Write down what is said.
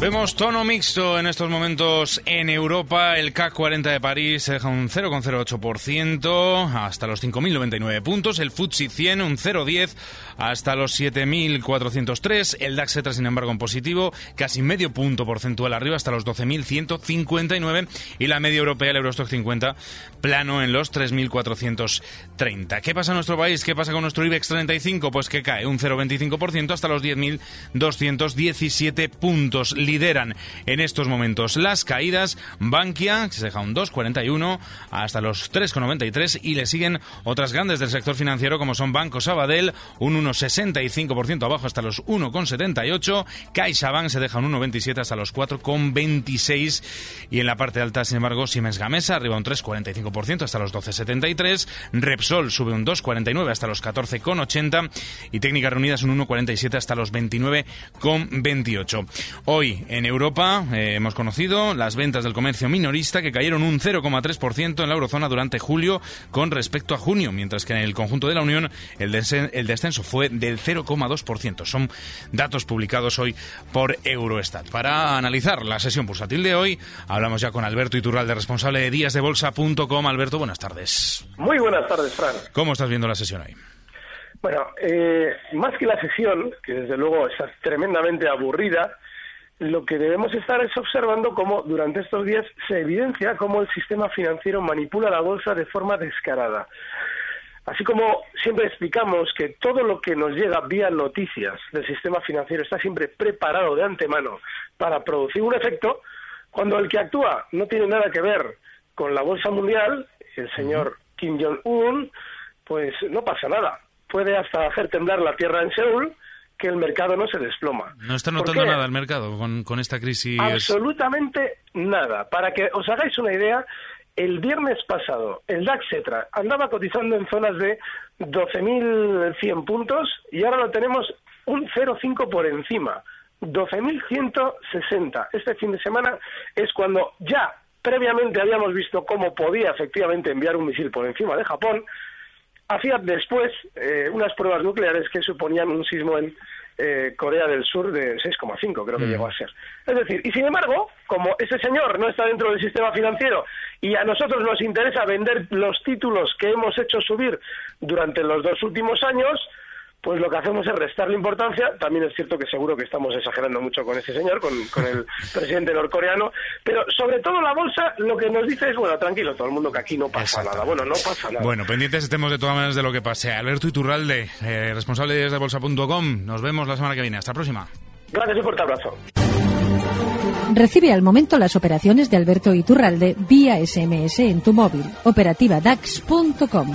Vemos tono mixto en estos momentos en Europa. El CAC 40 de París se deja un 0,08% hasta los 5.099 puntos. El FTSE 100 un 0,10 hasta los 7.403. El DAX entra, sin embargo, en positivo, casi medio punto porcentual arriba hasta los 12.159. Y la media europea, el Eurostock 50, plano en los 3.430. ¿Qué pasa en nuestro país? ¿Qué pasa con nuestro IBEX 35? Pues que cae un 0,25% hasta los 10.217 puntos lideran en estos momentos las caídas. Bankia, se deja un 2,41 hasta los 3,93 y le siguen otras grandes del sector financiero como son Banco Sabadell, un 1,65% abajo hasta los 1,78. CaixaBank se deja un 1,27 hasta los 4,26 y en la parte alta, sin embargo, Siemens Gamesa arriba un 3,45% hasta los 12,73. Repsol sube un 2,49 hasta los 14,80 y Técnicas Reunidas un 1,47 hasta los 29,28. Hoy en Europa eh, hemos conocido las ventas del comercio minorista que cayeron un 0,3% en la eurozona durante julio con respecto a junio, mientras que en el conjunto de la Unión el, el descenso fue del 0,2%. Son datos publicados hoy por Eurostat. Para analizar la sesión bursátil de hoy, hablamos ya con Alberto Iturralde, responsable de díasdebolsa.com. Alberto, buenas tardes. Muy buenas tardes, Fran. ¿Cómo estás viendo la sesión hoy? Bueno, eh, más que la sesión, que desde luego está tremendamente aburrida, lo que debemos estar es observando cómo durante estos días se evidencia cómo el sistema financiero manipula la bolsa de forma descarada. Así como siempre explicamos que todo lo que nos llega vía noticias del sistema financiero está siempre preparado de antemano para producir un efecto, cuando el que actúa no tiene nada que ver con la bolsa mundial, el señor Kim Jong-un, pues no pasa nada. Puede hasta hacer temblar la tierra en Seúl, que el mercado no se desploma. ¿No está notando nada el mercado con, con esta crisis? Absolutamente nada. Para que os hagáis una idea, el viernes pasado el DAX Cetra andaba cotizando en zonas de 12.100 puntos y ahora lo tenemos un 0,5 por encima. 12.160. Este fin de semana es cuando ya previamente habíamos visto cómo podía efectivamente enviar un misil por encima de Japón hacía después eh, unas pruebas nucleares que suponían un sismo en eh, Corea del Sur de 6,5, creo que mm. llegó a ser. Es decir, y sin embargo, como ese señor no está dentro del sistema financiero y a nosotros nos interesa vender los títulos que hemos hecho subir durante los dos últimos años, pues lo que hacemos es restarle importancia. También es cierto que seguro que estamos exagerando mucho con ese señor, con, el presidente norcoreano, pero sobre todo la bolsa lo que nos dice es, bueno, tranquilo, todo el mundo que aquí no pasa nada. Bueno, no pasa nada. Bueno, pendientes estemos de todas maneras de lo que pase. Alberto Iturralde, eh, responsable de bolsa.com. Nos vemos la semana que viene. Hasta la próxima. Gracias y fuerte abrazo. Recibe al momento las operaciones de Alberto Iturralde vía SMS en tu móvil. Operativa DAX.com.